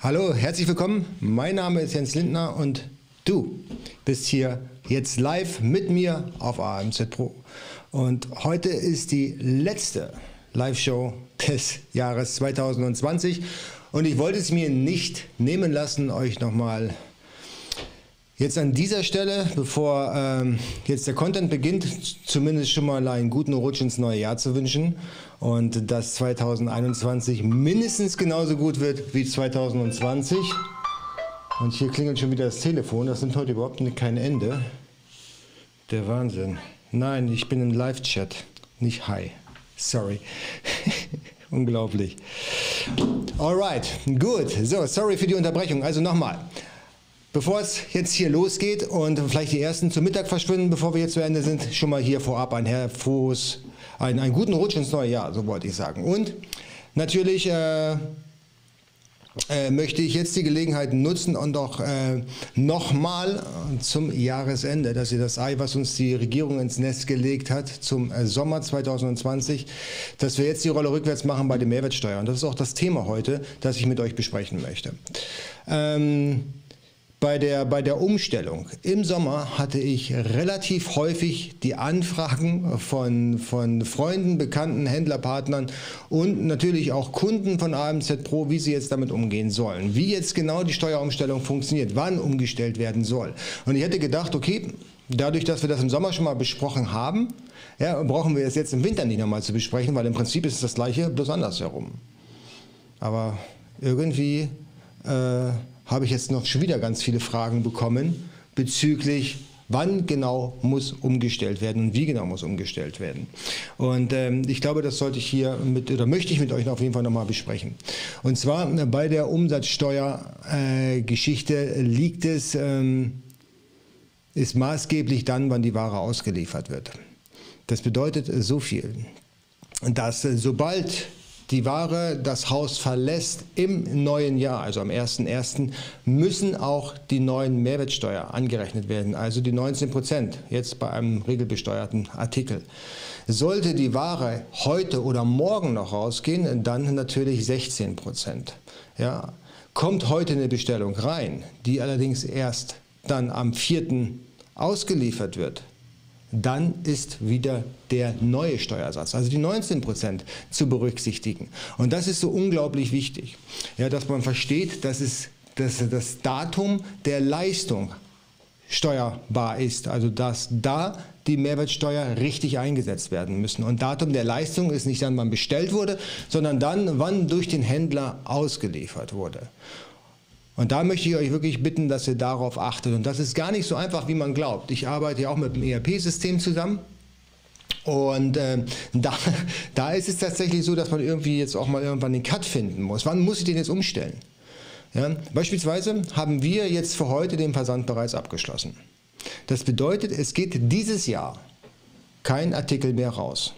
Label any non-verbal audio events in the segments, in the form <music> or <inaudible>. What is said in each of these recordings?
Hallo, herzlich willkommen. Mein Name ist Jens Lindner und du bist hier jetzt live mit mir auf AMZ Pro. Und heute ist die letzte Live-Show des Jahres 2020 und ich wollte es mir nicht nehmen lassen, euch nochmal Jetzt an dieser Stelle, bevor ähm, jetzt der Content beginnt, zumindest schon mal einen guten Rutsch ins neue Jahr zu wünschen und dass 2021 mindestens genauso gut wird wie 2020. Und hier klingelt schon wieder das Telefon, das nimmt heute überhaupt kein Ende. Der Wahnsinn. Nein, ich bin im Live-Chat, nicht Hi. Sorry. <laughs> Unglaublich. Alright, gut. So, sorry für die Unterbrechung. Also nochmal. Bevor es jetzt hier losgeht und vielleicht die ersten zum Mittag verschwinden, bevor wir jetzt zu Ende sind, schon mal hier vorab ein hervos, einen, einen guten Rutsch ins neue Jahr, so wollte ich sagen. Und natürlich äh, äh, möchte ich jetzt die Gelegenheit nutzen und auch äh, nochmal zum Jahresende, dass ihr das Ei, was uns die Regierung ins Nest gelegt hat, zum äh, Sommer 2020, dass wir jetzt die Rolle rückwärts machen bei der Mehrwertsteuer. Und das ist auch das Thema heute, das ich mit euch besprechen möchte. Ähm, bei der, bei der Umstellung im Sommer hatte ich relativ häufig die Anfragen von, von Freunden, Bekannten, Händlerpartnern und natürlich auch Kunden von AMZ Pro, wie sie jetzt damit umgehen sollen, wie jetzt genau die Steuerumstellung funktioniert, wann umgestellt werden soll. Und ich hätte gedacht, okay, dadurch, dass wir das im Sommer schon mal besprochen haben, ja, brauchen wir es jetzt im Winter nicht nochmal zu besprechen, weil im Prinzip ist es das gleiche, bloß andersherum. Aber irgendwie... Äh, habe ich jetzt noch schon wieder ganz viele Fragen bekommen bezüglich wann genau muss umgestellt werden und wie genau muss umgestellt werden. Und ähm, ich glaube, das sollte ich hier mit oder möchte ich mit euch auf jeden Fall nochmal besprechen. Und zwar äh, bei der Umsatzsteuergeschichte äh, liegt es, ähm, ist maßgeblich dann, wann die Ware ausgeliefert wird. Das bedeutet so viel, dass äh, sobald die Ware das Haus verlässt im neuen Jahr, also am 01.01., müssen auch die neuen Mehrwertsteuer angerechnet werden, also die 19 Prozent, jetzt bei einem regelbesteuerten Artikel. Sollte die Ware heute oder morgen noch rausgehen, dann natürlich 16 Prozent. Ja. Kommt heute eine Bestellung rein, die allerdings erst dann am 4. ausgeliefert wird, dann ist wieder der neue Steuersatz, also die 19 Prozent, zu berücksichtigen. Und das ist so unglaublich wichtig, ja, dass man versteht, dass, es, dass das Datum der Leistung steuerbar ist, also dass da die Mehrwertsteuer richtig eingesetzt werden müssen. Und Datum der Leistung ist nicht dann, wann bestellt wurde, sondern dann, wann durch den Händler ausgeliefert wurde. Und da möchte ich euch wirklich bitten, dass ihr darauf achtet. Und das ist gar nicht so einfach, wie man glaubt. Ich arbeite ja auch mit dem ERP-System zusammen. Und äh, da, <laughs> da ist es tatsächlich so, dass man irgendwie jetzt auch mal irgendwann den Cut finden muss. Wann muss ich den jetzt umstellen? Ja, beispielsweise haben wir jetzt für heute den Versand bereits abgeschlossen. Das bedeutet, es geht dieses Jahr kein Artikel mehr raus.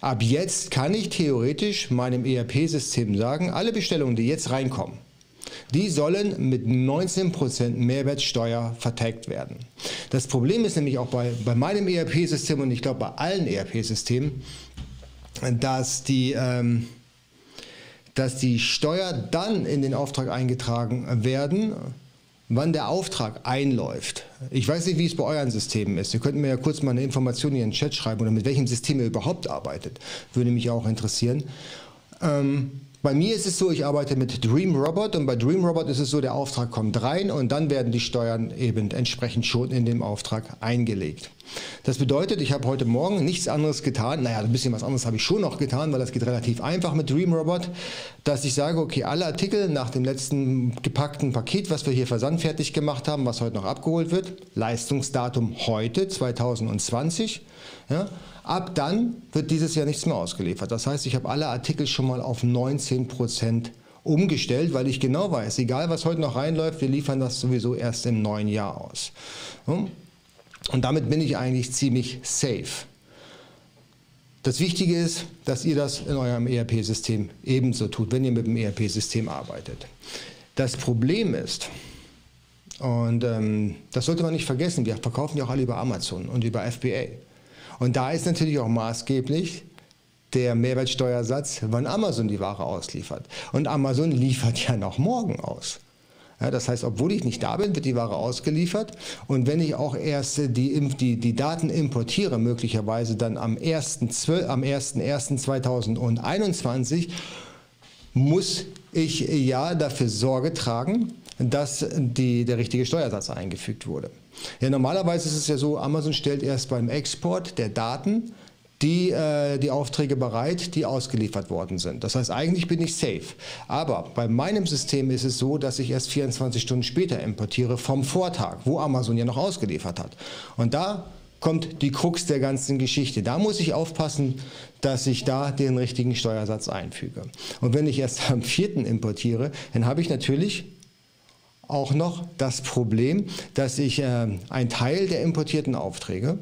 Ab jetzt kann ich theoretisch meinem ERP-System sagen, alle Bestellungen, die jetzt reinkommen, die sollen mit 19% Mehrwertsteuer vertagt werden. Das Problem ist nämlich auch bei, bei meinem ERP-System und ich glaube bei allen ERP-Systemen, dass die, ähm, dass die Steuer dann in den Auftrag eingetragen werden, wann der Auftrag einläuft. Ich weiß nicht, wie es bei euren Systemen ist. Ihr könnt mir ja kurz mal eine Information in den Chat schreiben oder mit welchem System ihr überhaupt arbeitet. Würde mich auch interessieren. Ähm, bei mir ist es so, ich arbeite mit Dream Robot und bei Dream Robot ist es so, der Auftrag kommt rein und dann werden die Steuern eben entsprechend schon in dem Auftrag eingelegt. Das bedeutet, ich habe heute Morgen nichts anderes getan, naja, ein bisschen was anderes habe ich schon noch getan, weil das geht relativ einfach mit Dream Robot, dass ich sage, okay, alle Artikel nach dem letzten gepackten Paket, was wir hier versandfertig gemacht haben, was heute noch abgeholt wird, Leistungsdatum heute, 2020, ja, Ab dann wird dieses Jahr nichts mehr ausgeliefert. Das heißt, ich habe alle Artikel schon mal auf 19 Prozent umgestellt, weil ich genau weiß, egal was heute noch reinläuft, wir liefern das sowieso erst im neuen Jahr aus. Und damit bin ich eigentlich ziemlich safe. Das Wichtige ist, dass ihr das in eurem ERP-System ebenso tut, wenn ihr mit dem ERP-System arbeitet. Das Problem ist, und ähm, das sollte man nicht vergessen, wir verkaufen ja auch alle über Amazon und über FBA. Und da ist natürlich auch maßgeblich, der Mehrwertsteuersatz, wann Amazon die Ware ausliefert. Und Amazon liefert ja noch morgen aus. Ja, das heißt, obwohl ich nicht da bin, wird die Ware ausgeliefert. Und wenn ich auch erst die, die, die Daten importiere, möglicherweise dann am 1.1.2021, muss ich ja dafür Sorge tragen, dass die, der richtige Steuersatz eingefügt wurde. Ja, normalerweise ist es ja so, Amazon stellt erst beim Export der Daten die, äh, die Aufträge bereit, die ausgeliefert worden sind. Das heißt, eigentlich bin ich safe. Aber bei meinem System ist es so, dass ich erst 24 Stunden später importiere vom Vortag, wo Amazon ja noch ausgeliefert hat. Und da kommt die Krux der ganzen Geschichte. Da muss ich aufpassen, dass ich da den richtigen Steuersatz einfüge. Und wenn ich erst <laughs> am 4. importiere, dann habe ich natürlich auch noch das Problem, dass ich äh, einen Teil der importierten Aufträge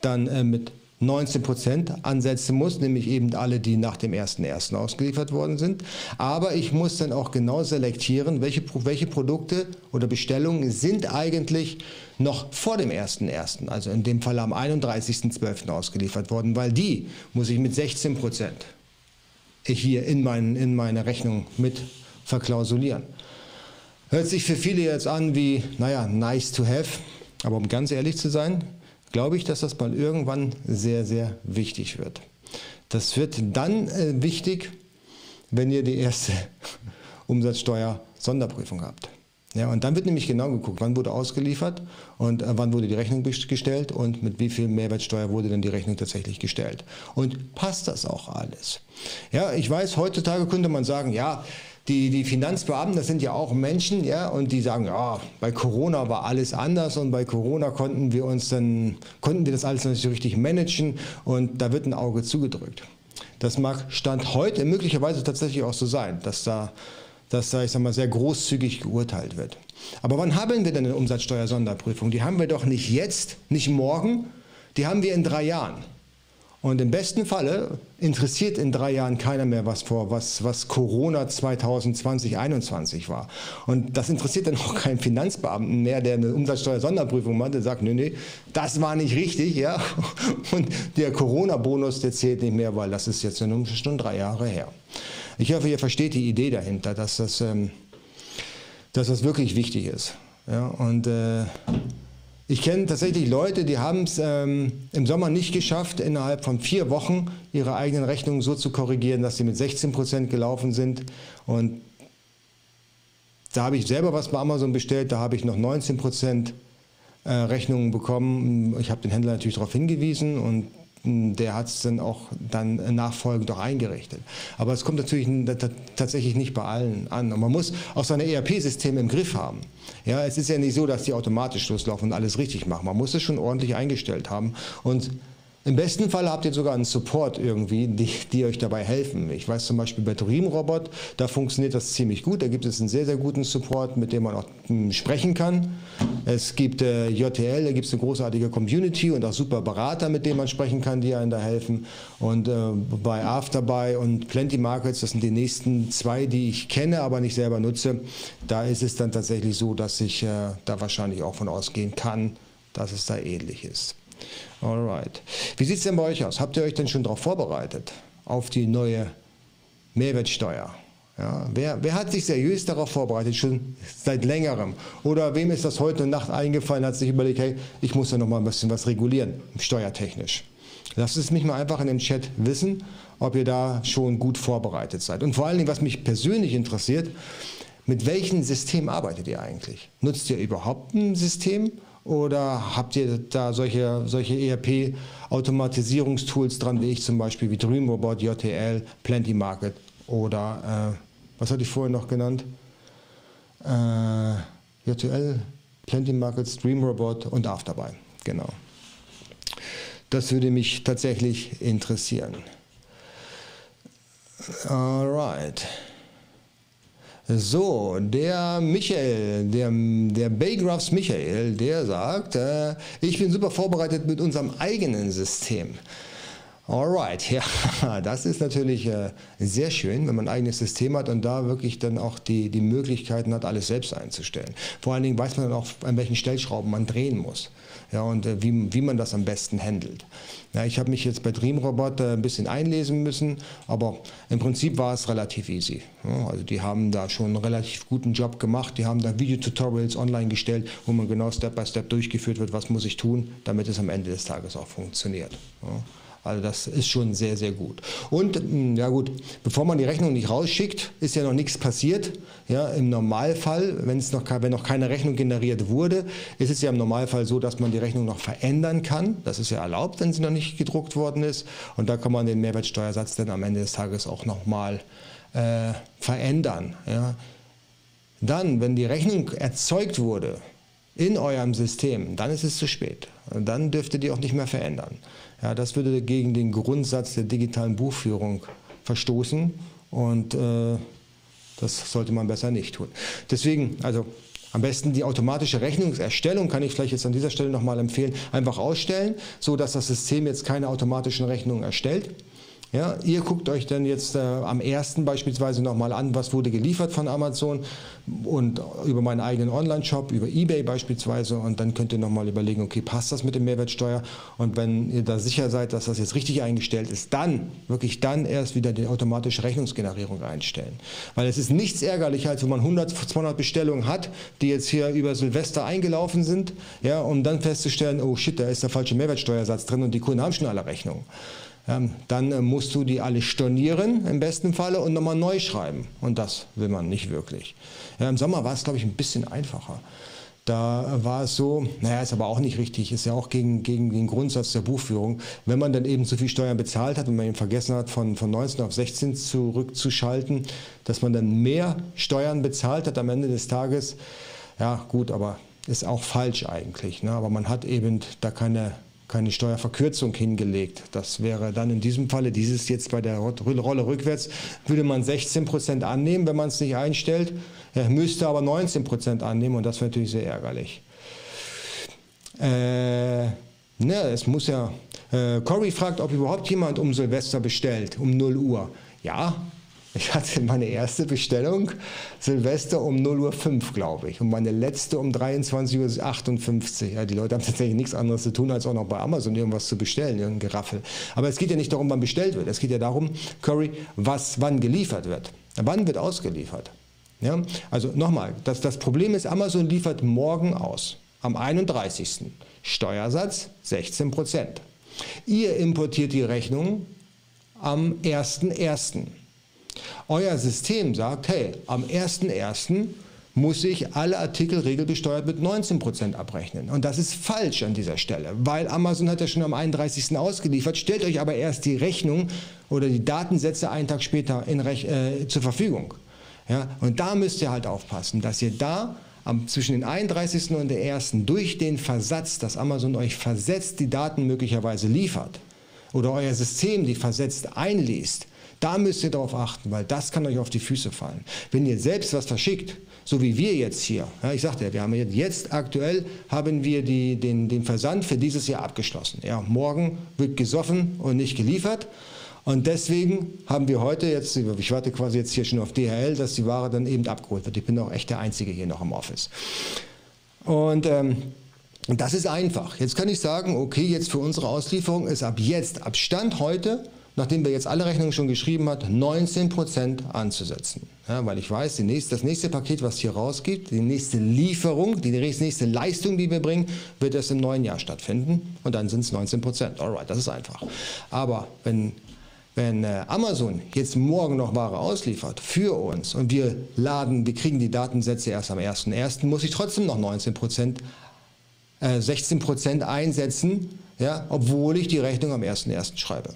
dann äh, mit 19 Prozent ansetzen muss, nämlich eben alle, die nach dem 1.1. ausgeliefert worden sind. Aber ich muss dann auch genau selektieren, welche, welche Produkte oder Bestellungen sind eigentlich noch vor dem 1.1., also in dem Fall am 31.12. ausgeliefert worden, weil die muss ich mit 16 Prozent hier in, mein, in meine Rechnung mit verklausulieren. Hört sich für viele jetzt an wie, naja, nice to have, aber um ganz ehrlich zu sein, glaube ich, dass das mal irgendwann sehr, sehr wichtig wird. Das wird dann äh, wichtig, wenn ihr die erste <laughs> Umsatzsteuer-Sonderprüfung habt. Ja, und dann wird nämlich genau geguckt, wann wurde ausgeliefert und äh, wann wurde die Rechnung gestellt und mit wie viel Mehrwertsteuer wurde denn die Rechnung tatsächlich gestellt. Und passt das auch alles? Ja, ich weiß, heutzutage könnte man sagen, ja, die, die Finanzbeamten, das sind ja auch Menschen, ja, und die sagen, ja, bei Corona war alles anders und bei Corona konnten wir uns dann, konnten wir das alles nicht so richtig managen und da wird ein Auge zugedrückt. Das mag Stand heute möglicherweise tatsächlich auch so sein, dass da, dass da, ich sag mal, sehr großzügig geurteilt wird. Aber wann haben wir denn eine Umsatzsteuersonderprüfung? Die haben wir doch nicht jetzt, nicht morgen, die haben wir in drei Jahren. Und im besten Falle interessiert in drei Jahren keiner mehr, was vor, was, was Corona 2020, 2021 war. Und das interessiert dann auch keinen Finanzbeamten mehr, der eine Umsatzsteuer-Sonderprüfung macht, der sagt, nee, nee, das war nicht richtig, ja. Und der Corona-Bonus, der zählt nicht mehr, weil das ist jetzt schon drei Jahre her. Ich hoffe, ihr versteht die Idee dahinter, dass das, ähm, dass das wirklich wichtig ist. Ja, und äh, ich kenne tatsächlich Leute, die haben es ähm, im Sommer nicht geschafft, innerhalb von vier Wochen ihre eigenen Rechnungen so zu korrigieren, dass sie mit 16 Prozent gelaufen sind. Und da habe ich selber was bei Amazon bestellt, da habe ich noch 19 Prozent äh, Rechnungen bekommen. Ich habe den Händler natürlich darauf hingewiesen und der hat es dann auch dann nachfolgend auch eingerichtet. Aber es kommt natürlich tatsächlich nicht bei allen an. Und man muss auch seine ERP-Systeme im Griff haben. Ja, es ist ja nicht so, dass die automatisch loslaufen und alles richtig machen. Man muss es schon ordentlich eingestellt haben. Und im besten Fall habt ihr sogar einen Support irgendwie, die, die euch dabei helfen. Ich weiß zum Beispiel bei Dreamrobot, da funktioniert das ziemlich gut. Da gibt es einen sehr, sehr guten Support, mit dem man auch hm, sprechen kann. Es gibt äh, JTL, da gibt es eine großartige Community und auch super Berater, mit denen man sprechen kann, die einem da helfen. Und äh, bei Afterbuy und Plenty Markets, das sind die nächsten zwei, die ich kenne, aber nicht selber nutze. Da ist es dann tatsächlich so, dass ich äh, da wahrscheinlich auch von ausgehen kann, dass es da ähnlich ist. Alright. Wie sieht es denn bei euch aus? Habt ihr euch denn schon darauf vorbereitet? Auf die neue Mehrwertsteuer? Ja, wer, wer, hat sich seriös darauf vorbereitet, schon seit längerem? Oder wem ist das heute Nacht eingefallen, hat sich überlegt, hey, ich muss da noch mal ein bisschen was regulieren, steuertechnisch. Lasst es mich mal einfach in den Chat wissen, ob ihr da schon gut vorbereitet seid. Und vor allen Dingen, was mich persönlich interessiert, mit welchem System arbeitet ihr eigentlich? Nutzt ihr überhaupt ein System oder habt ihr da solche, solche ERP-Automatisierungstools dran, wie ich zum Beispiel, wie Dreamrobot, JTL, Plenty Market oder, äh, was hatte ich vorher noch genannt? Äh, JTL, Plenty Markets, Dreamrobot und Afterbuy. Genau. Das würde mich tatsächlich interessieren. Alright. So, der Michael, der, der Baygraphs Michael, der sagt, äh, ich bin super vorbereitet mit unserem eigenen System. Alright, <laughs> ja, das ist natürlich äh, sehr schön, wenn man ein eigenes System hat und da wirklich dann auch die, die Möglichkeiten hat, alles selbst einzustellen. Vor allen Dingen weiß man dann auch, an welchen Stellschrauben man drehen muss. Ja, und äh, wie, wie man das am besten handelt. Ja, ich habe mich jetzt bei Dreamrobot äh, ein bisschen einlesen müssen, aber im Prinzip war es relativ easy. Ja, also die haben da schon einen relativ guten Job gemacht, die haben da Videotutorials online gestellt, wo man genau Step by Step durchgeführt wird, was muss ich tun, damit es am Ende des Tages auch funktioniert. Ja. Also das ist schon sehr, sehr gut. Und hm, ja gut, bevor man die Rechnung nicht rausschickt, ist ja noch nichts passiert. Ja, Im Normalfall, wenn, noch, wenn noch keine Rechnung generiert wurde, ist es ja im Normalfall so, dass man die Rechnung noch verändern kann. Das ist ja erlaubt, wenn sie noch nicht gedruckt worden ist. Und da kann man den Mehrwertsteuersatz dann am Ende des Tages auch nochmal äh, verändern. Ja. Dann, wenn die Rechnung erzeugt wurde in eurem System, dann ist es zu spät. Dann dürft ihr auch nicht mehr verändern. Ja, das würde gegen den Grundsatz der digitalen Buchführung verstoßen und äh, das sollte man besser nicht tun. Deswegen, also am besten die automatische Rechnungserstellung kann ich vielleicht jetzt an dieser Stelle nochmal empfehlen, einfach ausstellen, so dass das System jetzt keine automatischen Rechnungen erstellt. Ja, ihr guckt euch dann jetzt äh, am ersten beispielsweise nochmal an, was wurde geliefert von Amazon und über meinen eigenen Online-Shop, über Ebay beispielsweise und dann könnt ihr nochmal überlegen, okay, passt das mit der Mehrwertsteuer und wenn ihr da sicher seid, dass das jetzt richtig eingestellt ist, dann, wirklich dann erst wieder die automatische Rechnungsgenerierung einstellen. Weil es ist nichts ärgerlicher, als wenn man 100, 200 Bestellungen hat, die jetzt hier über Silvester eingelaufen sind, ja, um dann festzustellen, oh shit, da ist der falsche Mehrwertsteuersatz drin und die Kunden haben schon alle Rechnungen. Ähm, dann äh, musst du die alle stornieren im besten Falle und nochmal neu schreiben. Und das will man nicht wirklich. Im Sommer war es, glaube ich, ein bisschen einfacher. Da war es so, naja, ist aber auch nicht richtig, ist ja auch gegen, gegen den Grundsatz der Buchführung. Wenn man dann eben zu viel Steuern bezahlt hat und man eben vergessen hat, von, von 19 auf 16 zurückzuschalten, dass man dann mehr Steuern bezahlt hat am Ende des Tages, ja gut, aber ist auch falsch eigentlich. Ne? Aber man hat eben da keine keine Steuerverkürzung hingelegt. Das wäre dann in diesem Falle, dieses jetzt bei der Rolle rückwärts, würde man 16 Prozent annehmen, wenn man es nicht einstellt. Er müsste aber 19 Prozent annehmen und das wäre natürlich sehr ärgerlich. Äh, ne, es muss ja. Äh, Cory fragt, ob überhaupt jemand um Silvester bestellt, um 0 Uhr. Ja, ich hatte meine erste Bestellung Silvester um 0.05 Uhr, glaube ich. Und meine letzte um 23.58 Uhr. Ja, die Leute haben tatsächlich nichts anderes zu tun, als auch noch bei Amazon irgendwas zu bestellen, irgendein Geraffel. Aber es geht ja nicht darum, wann bestellt wird. Es geht ja darum, Curry, was wann geliefert wird. Wann wird ausgeliefert? Ja? Also nochmal, das, das Problem ist, Amazon liefert morgen aus, am 31. Steuersatz 16 Prozent. Ihr importiert die Rechnung am 1.1. Euer System sagt, hey, am 1.1. muss ich alle Artikel regelbesteuert mit 19% abrechnen. Und das ist falsch an dieser Stelle, weil Amazon hat ja schon am 31. ausgeliefert, stellt euch aber erst die Rechnung oder die Datensätze einen Tag später äh, zur Verfügung. Ja, und da müsst ihr halt aufpassen, dass ihr da am, zwischen den 31. und der 1. durch den Versatz, dass Amazon euch versetzt die Daten möglicherweise liefert oder euer System die versetzt einliest, da müsst ihr darauf achten, weil das kann euch auf die Füße fallen. Wenn ihr selbst was verschickt, so wie wir jetzt hier, ja, ich sagte ja, wir haben jetzt aktuell haben wir die, den, den Versand für dieses Jahr abgeschlossen. Ja, morgen wird gesoffen und nicht geliefert. Und deswegen haben wir heute jetzt, ich warte quasi jetzt hier schon auf DHL, dass die Ware dann eben abgeholt wird. Ich bin auch echt der Einzige hier noch im Office. Und ähm, das ist einfach. Jetzt kann ich sagen, okay, jetzt für unsere Auslieferung ist ab jetzt, ab Stand heute, nachdem wir jetzt alle Rechnungen schon geschrieben hat, 19% anzusetzen. Ja, weil ich weiß, nächste, das nächste Paket, was hier rausgeht, die nächste Lieferung, die nächste Leistung, die wir bringen, wird erst im neuen Jahr stattfinden und dann sind es 19%. Alright, das ist einfach. Aber wenn, wenn äh, Amazon jetzt morgen noch Ware ausliefert für uns und wir laden, wir kriegen die Datensätze erst am 1.1., muss ich trotzdem noch 19%, äh, 16% einsetzen, ja, obwohl ich die Rechnung am 1.1. schreibe.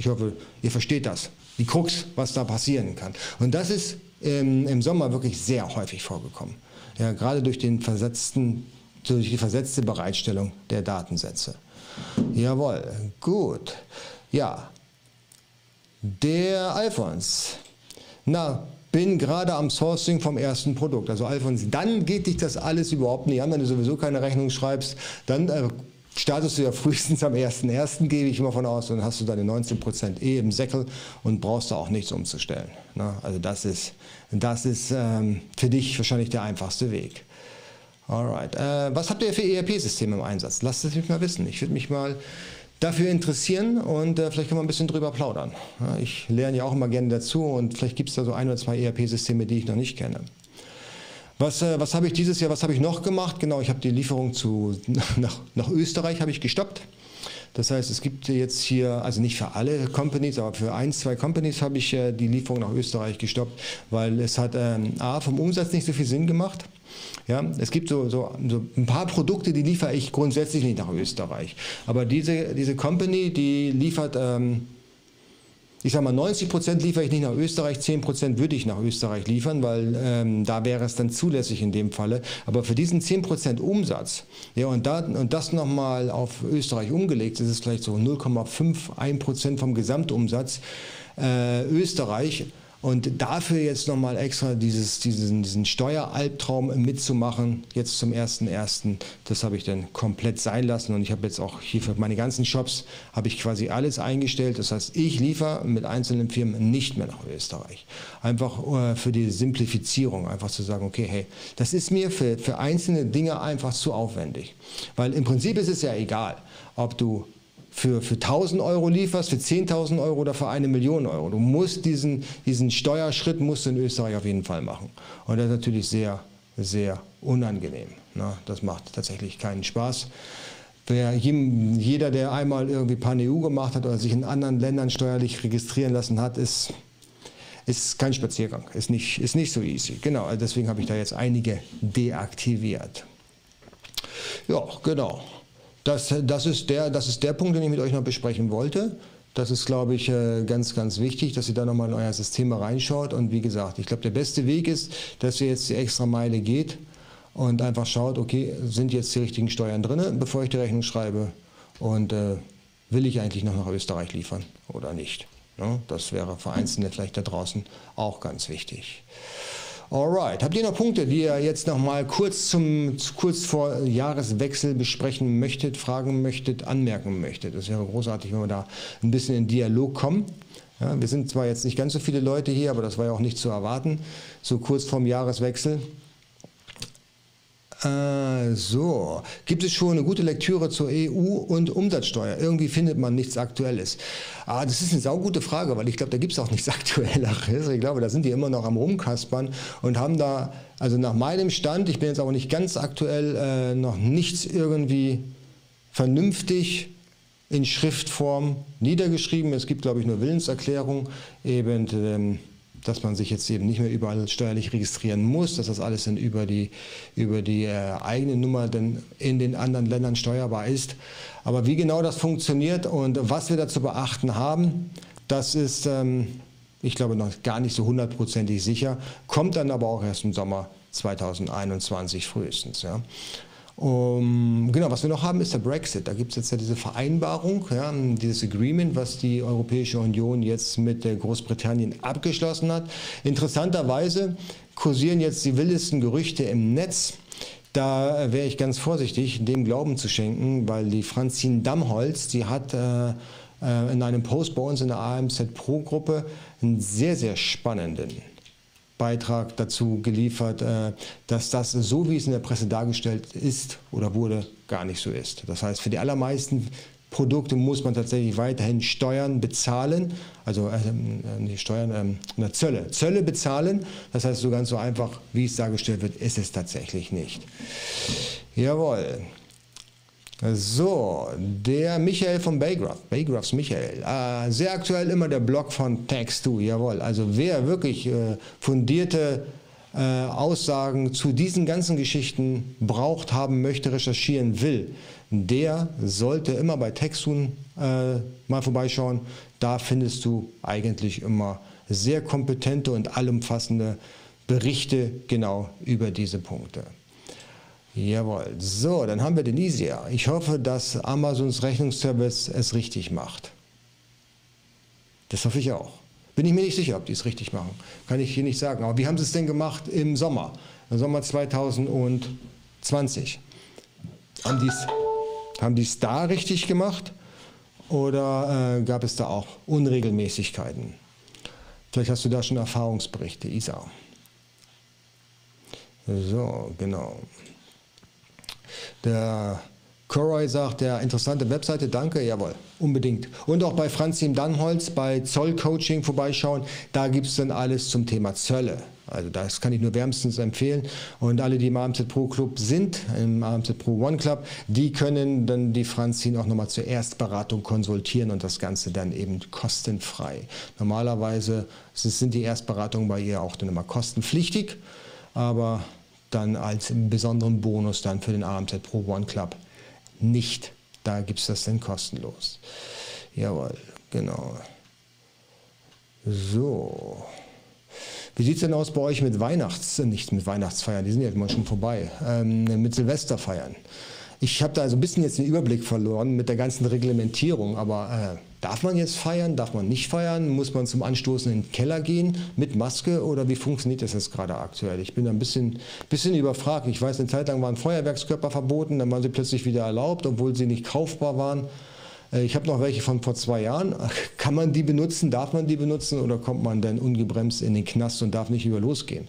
Ich hoffe, ihr versteht das. Die Krux, was da passieren kann. Und das ist ähm, im Sommer wirklich sehr häufig vorgekommen. Ja, gerade durch, den versetzten, durch die versetzte Bereitstellung der Datensätze. Jawohl, gut. Ja, der Alfons. Na, bin gerade am Sourcing vom ersten Produkt. Also Alfons, dann geht dich das alles überhaupt nicht an, wenn du sowieso keine Rechnung schreibst. Dann äh, startest du ja frühestens am 1.1., gebe ich immer von aus, dann hast du deine 19% eh im Säckel und brauchst da auch nichts umzustellen. Ne? Also das ist, das ist ähm, für dich wahrscheinlich der einfachste Weg. Alright. Äh, was habt ihr für ERP-Systeme im Einsatz? Lasst es mich mal wissen. Ich würde mich mal dafür interessieren und äh, vielleicht können wir ein bisschen drüber plaudern. Ja, ich lerne ja auch immer gerne dazu und vielleicht gibt es da so ein oder zwei ERP-Systeme, die ich noch nicht kenne. Was, äh, was habe ich dieses Jahr, was habe ich noch gemacht? Genau, ich habe die Lieferung zu, <laughs> nach, nach Österreich ich gestoppt. Das heißt, es gibt jetzt hier, also nicht für alle Companies, aber für ein, zwei Companies habe ich äh, die Lieferung nach Österreich gestoppt, weil es hat ähm, A, vom Umsatz nicht so viel Sinn gemacht. Ja, es gibt so, so, so, ein paar Produkte, die liefere ich grundsätzlich nicht nach Österreich. Aber diese, diese Company, die liefert, ähm, ich sage mal, 90 Prozent liefere ich nicht nach Österreich, 10 Prozent würde ich nach Österreich liefern, weil ähm, da wäre es dann zulässig in dem Falle. Aber für diesen 10 Prozent Umsatz, ja, und, da, und das nochmal auf Österreich umgelegt, ist es vielleicht so 0,51 Prozent vom Gesamtumsatz äh, Österreich. Und dafür jetzt nochmal extra dieses, diesen, diesen Steueralbtraum mitzumachen, jetzt zum 1.1., das habe ich dann komplett sein lassen. Und ich habe jetzt auch hier für meine ganzen Shops, habe ich quasi alles eingestellt. Das heißt, ich liefere mit einzelnen Firmen nicht mehr nach Österreich. Einfach äh, für die Simplifizierung, einfach zu sagen, okay, hey, das ist mir für, für einzelne Dinge einfach zu aufwendig. Weil im Prinzip ist es ja egal, ob du für, für 1000 Euro lieferst, für 10.000 Euro oder für eine Million Euro. Du musst diesen, diesen Steuerschritt musst du in Österreich auf jeden Fall machen. Und das ist natürlich sehr, sehr unangenehm. Na, das macht tatsächlich keinen Spaß. Wer, jeder, der einmal irgendwie Pan-EU gemacht hat oder sich in anderen Ländern steuerlich registrieren lassen hat, ist, ist kein Spaziergang, ist nicht, ist nicht so easy. Genau, also deswegen habe ich da jetzt einige deaktiviert. Ja, genau. Das, das, ist der, das ist der Punkt, den ich mit euch noch besprechen wollte. Das ist, glaube ich, äh, ganz, ganz wichtig, dass ihr da nochmal in euer System reinschaut. Und wie gesagt, ich glaube, der beste Weg ist, dass ihr jetzt die extra Meile geht und einfach schaut, okay, sind jetzt die richtigen Steuern drin, bevor ich die Rechnung schreibe? Und äh, will ich eigentlich noch nach Österreich liefern oder nicht? Ja, das wäre für Einzelne vielleicht da draußen auch ganz wichtig. Alright. Habt ihr noch Punkte, die ihr jetzt noch mal kurz, zum, kurz vor Jahreswechsel besprechen möchtet, fragen möchtet, anmerken möchtet? Das wäre großartig, wenn wir da ein bisschen in Dialog kommen. Ja, wir sind zwar jetzt nicht ganz so viele Leute hier, aber das war ja auch nicht zu erwarten, so kurz vorm Jahreswechsel. So, gibt es schon eine gute Lektüre zur EU und Umsatzsteuer? Irgendwie findet man nichts Aktuelles. Ah, das ist eine saugute Frage, weil ich glaube, da gibt es auch nichts <laughs> Aktuelleres. Ich glaube, da sind die immer noch am Rumkaspern und haben da, also nach meinem Stand, ich bin jetzt aber nicht ganz aktuell, äh, noch nichts irgendwie vernünftig in Schriftform niedergeschrieben. Es gibt, glaube ich, nur Willenserklärung, eben ähm, dass man sich jetzt eben nicht mehr überall steuerlich registrieren muss, dass das alles dann über die, über die äh, eigene Nummer dann in den anderen Ländern steuerbar ist. Aber wie genau das funktioniert und was wir da zu beachten haben, das ist, ähm, ich glaube, noch gar nicht so hundertprozentig sicher, kommt dann aber auch erst im Sommer 2021 frühestens. Um, genau, was wir noch haben, ist der Brexit. Da gibt es jetzt ja diese Vereinbarung, ja, dieses Agreement, was die Europäische Union jetzt mit Großbritannien abgeschlossen hat. Interessanterweise kursieren jetzt die wildesten Gerüchte im Netz. Da wäre ich ganz vorsichtig, dem Glauben zu schenken, weil die Franzine Damholz, die hat äh, äh in einem Post bei uns in der AMZ Pro Gruppe einen sehr, sehr spannenden Beitrag dazu geliefert, äh, dass das so, wie es in der Presse dargestellt ist oder wurde, gar nicht so ist. Das heißt, für die allermeisten Produkte muss man tatsächlich weiterhin Steuern bezahlen, also äh, nicht Steuern, äh, Zölle, Zölle bezahlen. Das heißt, so ganz so einfach, wie es dargestellt wird, ist es tatsächlich nicht. Jawohl. So, der Michael von Baygraph, Baygraphs Michael, äh, sehr aktuell immer der Blog von Text2, jawohl. Also wer wirklich äh, fundierte äh, Aussagen zu diesen ganzen Geschichten braucht, haben möchte, recherchieren will, der sollte immer bei Textun äh, mal vorbeischauen. Da findest du eigentlich immer sehr kompetente und allumfassende Berichte genau über diese Punkte. Jawohl. So, dann haben wir den Easier. Ich hoffe, dass Amazons Rechnungsservice es richtig macht. Das hoffe ich auch. Bin ich mir nicht sicher, ob die es richtig machen. Kann ich hier nicht sagen. Aber wie haben sie es denn gemacht im Sommer? Im Sommer 2020. Haben die es haben da richtig gemacht? Oder äh, gab es da auch Unregelmäßigkeiten? Vielleicht hast du da schon Erfahrungsberichte, Isa. So, genau. Der Coroy sagt, der interessante Webseite, danke, jawohl, unbedingt. Und auch bei Franzim Dannholz, bei Zollcoaching vorbeischauen, da gibt es dann alles zum Thema Zölle. Also das kann ich nur wärmstens empfehlen. Und alle, die im AMZ Pro Club sind, im AMZ Pro One Club, die können dann die Franzin auch nochmal zur Erstberatung konsultieren und das Ganze dann eben kostenfrei. Normalerweise sind die Erstberatungen bei ihr auch dann immer kostenpflichtig, aber dann als besonderen Bonus dann für den AMZ Pro One Club nicht. Da gibt es das dann kostenlos. Jawohl, genau. So. Wie sieht es denn aus bei euch mit Weihnachts, nicht mit Weihnachtsfeiern, die sind ja immer schon vorbei, ähm, mit Silvesterfeiern? Ich habe da also ein bisschen jetzt den Überblick verloren mit der ganzen Reglementierung, aber äh, darf man jetzt feiern, darf man nicht feiern? Muss man zum Anstoßen in den Keller gehen mit Maske oder wie funktioniert das jetzt gerade aktuell? Ich bin da ein bisschen, bisschen überfragt. Ich weiß, eine Zeit lang waren Feuerwerkskörper verboten, dann waren sie plötzlich wieder erlaubt, obwohl sie nicht kaufbar waren. Äh, ich habe noch welche von vor zwei Jahren. <laughs> Kann man die benutzen? Darf man die benutzen? Oder kommt man dann ungebremst in den Knast und darf nicht über losgehen?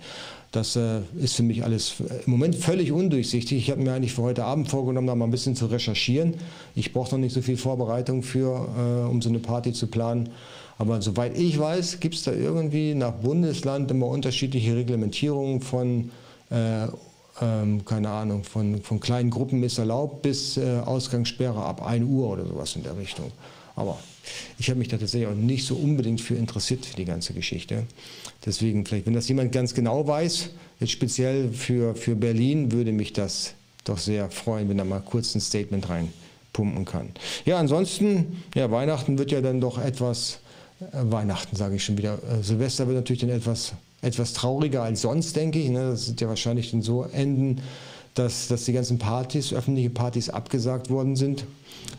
Das äh, ist für mich alles äh, im Moment völlig undurchsichtig. Ich habe mir eigentlich für heute Abend vorgenommen, da mal ein bisschen zu recherchieren. Ich brauche noch nicht so viel Vorbereitung für, äh, um so eine Party zu planen. Aber soweit ich weiß, gibt es da irgendwie nach Bundesland immer unterschiedliche Reglementierungen von äh, ähm, keine Ahnung, von, von kleinen Gruppen ist erlaubt bis äh, Ausgangssperre ab 1 Uhr oder sowas in der Richtung. Aber ich habe mich da tatsächlich auch nicht so unbedingt für interessiert, für die ganze Geschichte. Deswegen, vielleicht, wenn das jemand ganz genau weiß, jetzt speziell für, für Berlin, würde mich das doch sehr freuen, wenn er mal kurz ein Statement reinpumpen kann. Ja, ansonsten, ja, Weihnachten wird ja dann doch etwas, äh, Weihnachten sage ich schon wieder, äh, Silvester wird natürlich dann etwas etwas trauriger als sonst, denke ich. Ne? Das wird ja wahrscheinlich dann so enden, dass, dass die ganzen Partys, öffentliche Partys abgesagt worden sind.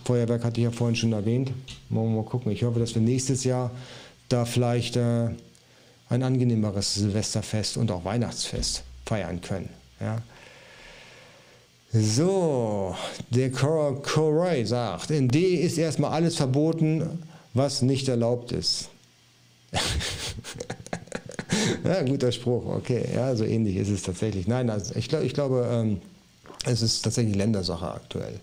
Feuerwerk hatte ich ja vorhin schon erwähnt. Mal, mal gucken. Ich hoffe, dass wir nächstes Jahr da vielleicht äh, ein angenehmeres Silvesterfest und auch Weihnachtsfest feiern können. Ja? So, der Corey sagt, in D ist erstmal alles verboten, was nicht erlaubt ist. <laughs> <laughs> ja, guter Spruch, okay. Ja, so ähnlich ist es tatsächlich. Nein, also ich, glaub, ich glaube, ähm, es ist tatsächlich Ländersache aktuell.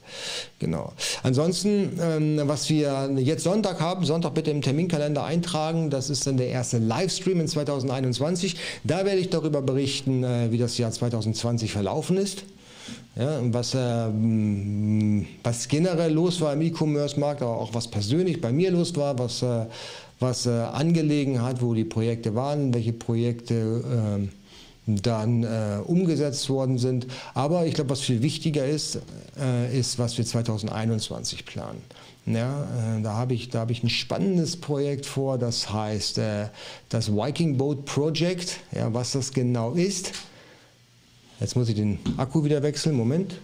Genau. Ansonsten, ähm, was wir jetzt Sonntag haben, Sonntag bitte im Terminkalender eintragen. Das ist dann der erste Livestream in 2021. Da werde ich darüber berichten, äh, wie das Jahr 2020 verlaufen ist. Ja, was, äh, was generell los war im E-Commerce-Markt, aber auch was persönlich bei mir los war, was äh, was äh, angelegen hat, wo die Projekte waren, welche Projekte äh, dann äh, umgesetzt worden sind. Aber ich glaube, was viel wichtiger ist, äh, ist, was wir 2021 planen. Ja, äh, da habe ich, hab ich ein spannendes Projekt vor, das heißt das Viking Boat Project. Ja, was das genau ist. Jetzt muss ich den Akku wieder wechseln. Moment.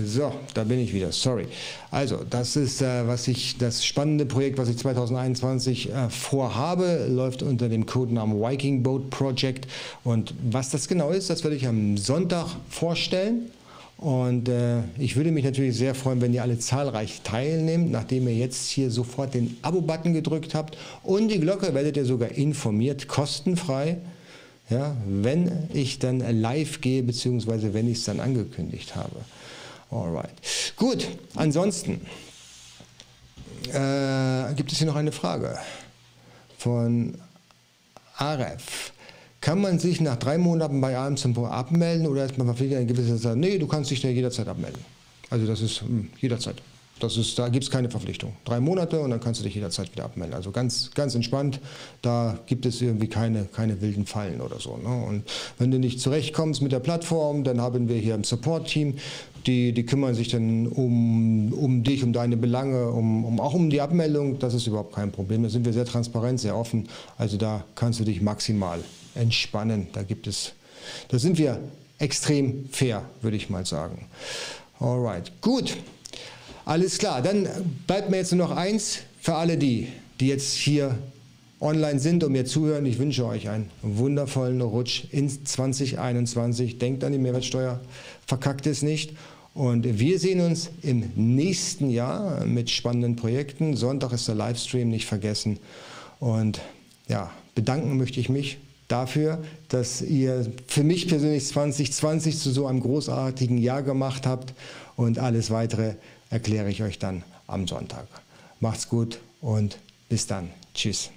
So, da bin ich wieder. Sorry. Also, das ist äh, was ich, das spannende Projekt, was ich 2021 äh, vorhabe, läuft unter dem Codenamen Viking Boat Project. Und was das genau ist, das werde ich am Sonntag vorstellen. Und äh, ich würde mich natürlich sehr freuen, wenn ihr alle zahlreich teilnehmt, nachdem ihr jetzt hier sofort den Abo-Button gedrückt habt. Und die Glocke werdet ihr sogar informiert, kostenfrei, ja, wenn ich dann live gehe, beziehungsweise wenn ich es dann angekündigt habe. Alright. Gut, ansonsten äh, gibt es hier noch eine Frage von Aref. Kann man sich nach drei Monaten bei AMSMPO abmelden oder ist man verpflichtet, eine gewisse Zeit? Nee, du kannst dich ja jederzeit abmelden. Also das ist hm, jederzeit. Das ist, da gibt es keine Verpflichtung. Drei Monate und dann kannst du dich jederzeit wieder abmelden. Also ganz, ganz entspannt. Da gibt es irgendwie keine, keine wilden Fallen oder so. Ne? Und wenn du nicht zurechtkommst mit der Plattform, dann haben wir hier ein Support-Team, die, die kümmern sich dann um, um dich, um deine Belange, um, um, auch um die Abmeldung. Das ist überhaupt kein Problem. Da sind wir sehr transparent, sehr offen. Also da kannst du dich maximal entspannen. Da gibt es, da sind wir extrem fair, würde ich mal sagen. Alright, gut. Alles klar, dann bleibt mir jetzt nur noch eins für alle die, die jetzt hier online sind und mir zuhören. Ich wünsche euch einen wundervollen Rutsch in 2021. Denkt an die Mehrwertsteuer, verkackt es nicht. Und wir sehen uns im nächsten Jahr mit spannenden Projekten. Sonntag ist der Livestream, nicht vergessen. Und ja, bedanken möchte ich mich dafür, dass ihr für mich persönlich 2020 zu so einem großartigen Jahr gemacht habt. Und alles weitere erkläre ich euch dann am Sonntag. Macht's gut und bis dann. Tschüss.